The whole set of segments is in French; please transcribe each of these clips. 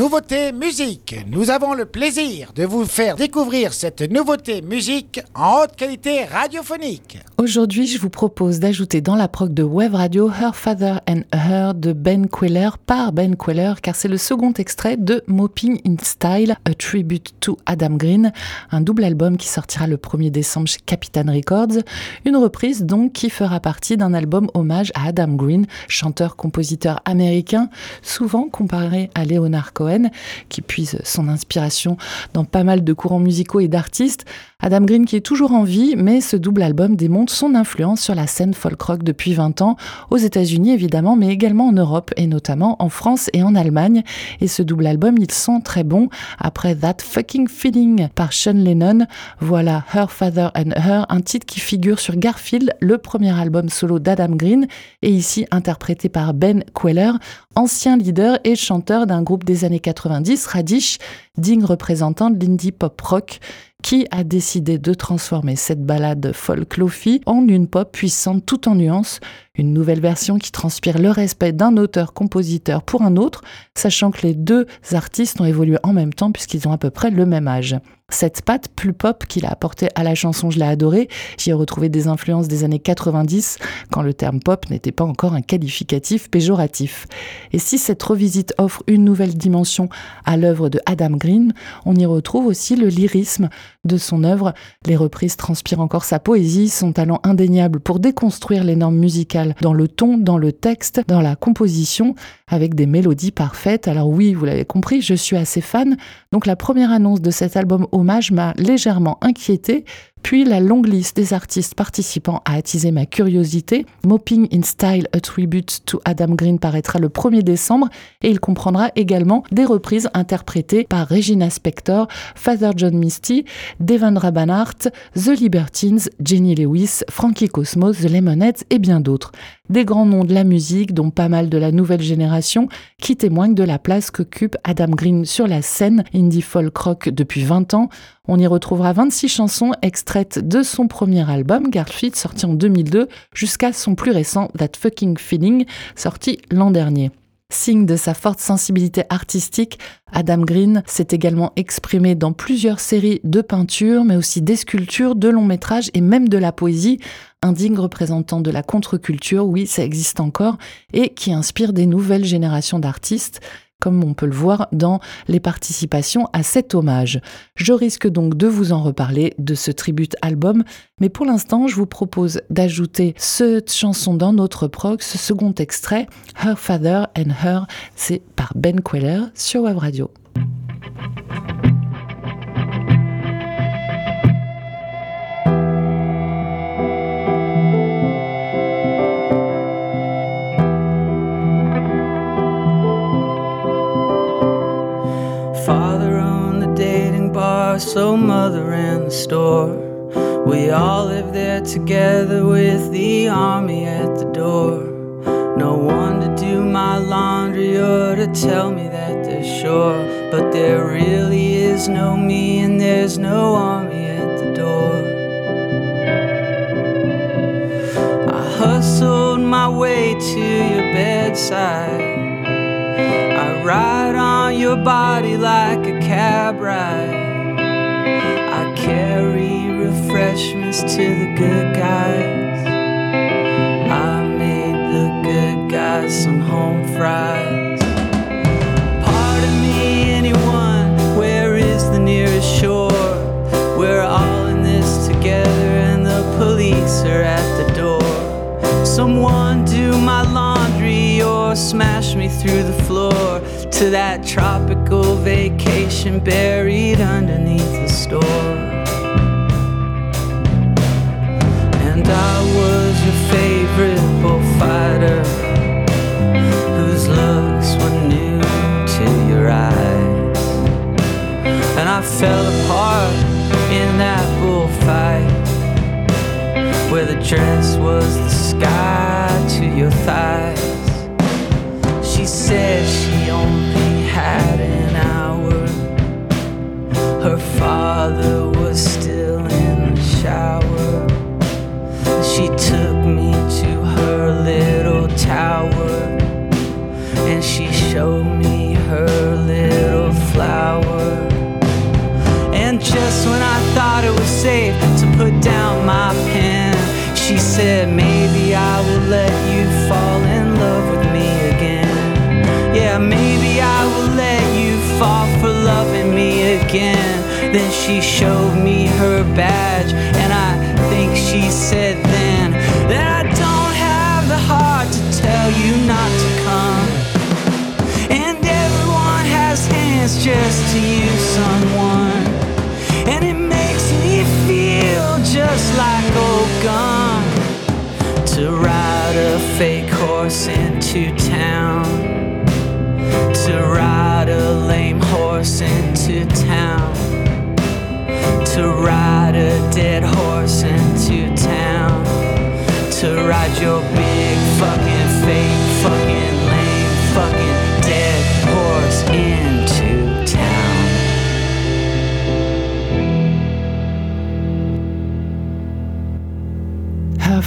Nouveauté musique. Nous avons le plaisir de vous faire découvrir cette nouveauté musique en haute qualité radiophonique. Aujourd'hui, je vous propose d'ajouter dans la prog de Web Radio Her Father and Her de Ben Queller par Ben Queller car c'est le second extrait de Mopping in Style, a tribute to Adam Green, un double album qui sortira le 1er décembre chez Capitan Records, une reprise donc qui fera partie d'un album hommage à Adam Green, chanteur-compositeur américain, souvent comparé à Leonard Cohen, qui puise son inspiration dans pas mal de courants musicaux et d'artistes. Adam Green qui est toujours en vie, mais ce double album démontre son influence sur la scène folk rock depuis 20 ans, aux États-Unis évidemment, mais également en Europe et notamment en France et en Allemagne. Et ce double album, il sent très bon. Après That Fucking Feeling par Sean Lennon, voilà Her Father and Her, un titre qui figure sur Garfield, le premier album solo d'Adam Green, et ici interprété par Ben Queller, ancien leader et chanteur d'un groupe des années 90, Radish, digne représentant de l'indie pop rock qui a décidé de transformer cette balade folk en une pop puissante tout en nuances, une nouvelle version qui transpire le respect d'un auteur-compositeur pour un autre, sachant que les deux artistes ont évolué en même temps puisqu'ils ont à peu près le même âge. Cette patte plus pop qu'il a apportée à la chanson Je l'ai adorée, j'y ai retrouvé des influences des années 90, quand le terme pop n'était pas encore un qualificatif péjoratif. Et si cette revisite offre une nouvelle dimension à l'œuvre de Adam Green, on y retrouve aussi le lyrisme de son œuvre. Les reprises transpirent encore sa poésie, son talent indéniable pour déconstruire les normes musicales dans le ton, dans le texte, dans la composition, avec des mélodies parfaites. Alors oui, vous l'avez compris, je suis assez fan. Donc la première annonce de cet album hommage m'a légèrement inquiété puis la longue liste des artistes participants a attisé ma curiosité. Mopping in Style, a tribute to Adam Green paraîtra le 1er décembre et il comprendra également des reprises interprétées par Regina Spector, Father John Misty, Devendra Banhart, The Libertines, Jenny Lewis, Frankie Cosmos, The Lemonheads et bien d'autres. Des grands noms de la musique, dont pas mal de la nouvelle génération, qui témoignent de la place qu'occupe Adam Green sur la scène indie folk rock depuis 20 ans. On y retrouvera 26 chansons extraites de son premier album, Garfield, sorti en 2002, jusqu'à son plus récent, That Fucking Feeling, sorti l'an dernier. Signe de sa forte sensibilité artistique, Adam Green s'est également exprimé dans plusieurs séries de peintures, mais aussi des sculptures, de longs métrages et même de la poésie, un digne représentant de la contre-culture, oui, ça existe encore, et qui inspire des nouvelles générations d'artistes comme on peut le voir dans les participations à cet hommage. Je risque donc de vous en reparler de ce tribute album, mais pour l'instant, je vous propose d'ajouter cette chanson dans notre prog, ce second extrait, Her Father and Her, c'est par Ben Queller sur Web Radio. Ran the store. We all lived there together with the army at the door. No one to do my laundry or to tell me that they're sure. But there really is no me and there's no army at the door. I hustled my way to your bedside. I ride on your body like a cab ride refreshments to the good guys. I made the good guys some home fries. Pardon me, anyone, where is the nearest shore? We're all in this together, and the police are at the door. Someone do my laundry or smash me through the floor to that tropical vacation buried underneath the store. I was your favorite bullfighter whose looks were new to your eyes. And I fell apart in that bullfight where the dress was the sky to your thighs. She said she said maybe I will let you fall in love with me again. Yeah, maybe I will let you fall for loving me again. Then she showed me her badge and I dead horse into town. To ride your big fucking fake fucking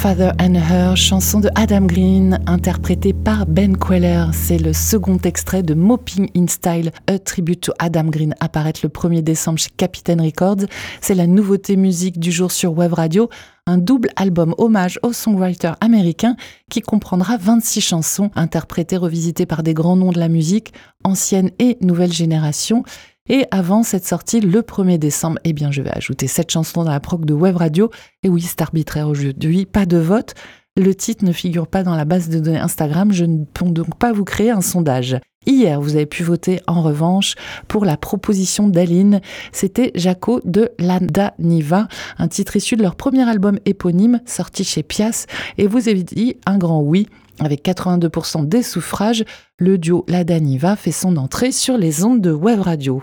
Father and Her, chanson de Adam Green, interprétée par Ben Queller. C'est le second extrait de Mopping in Style, A Tribute to Adam Green, apparaître le 1er décembre chez Capitaine Records. C'est la nouveauté musique du jour sur Web Radio, un double album hommage au songwriter américain qui comprendra 26 chansons interprétées, revisitées par des grands noms de la musique, ancienne et nouvelle génération. Et avant cette sortie, le 1er décembre, eh bien, je vais ajouter cette chanson dans la proc de Web Radio. Et oui, c'est arbitraire aujourd'hui, pas de vote. Le titre ne figure pas dans la base de données Instagram, je ne peux donc pas vous créer un sondage. Hier, vous avez pu voter en revanche pour la proposition d'Aline. C'était Jaco de Landa Niva, un titre issu de leur premier album éponyme sorti chez Pias. Et vous avez dit un grand oui. Avec 82% des suffrages, le duo Lada Niva fait son entrée sur les ondes de Web Radio.